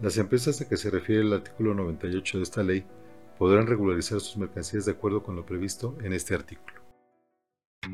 Las empresas a que se refiere el artículo 98 de esta ley podrán regularizar sus mercancías de acuerdo con lo previsto en este artículo.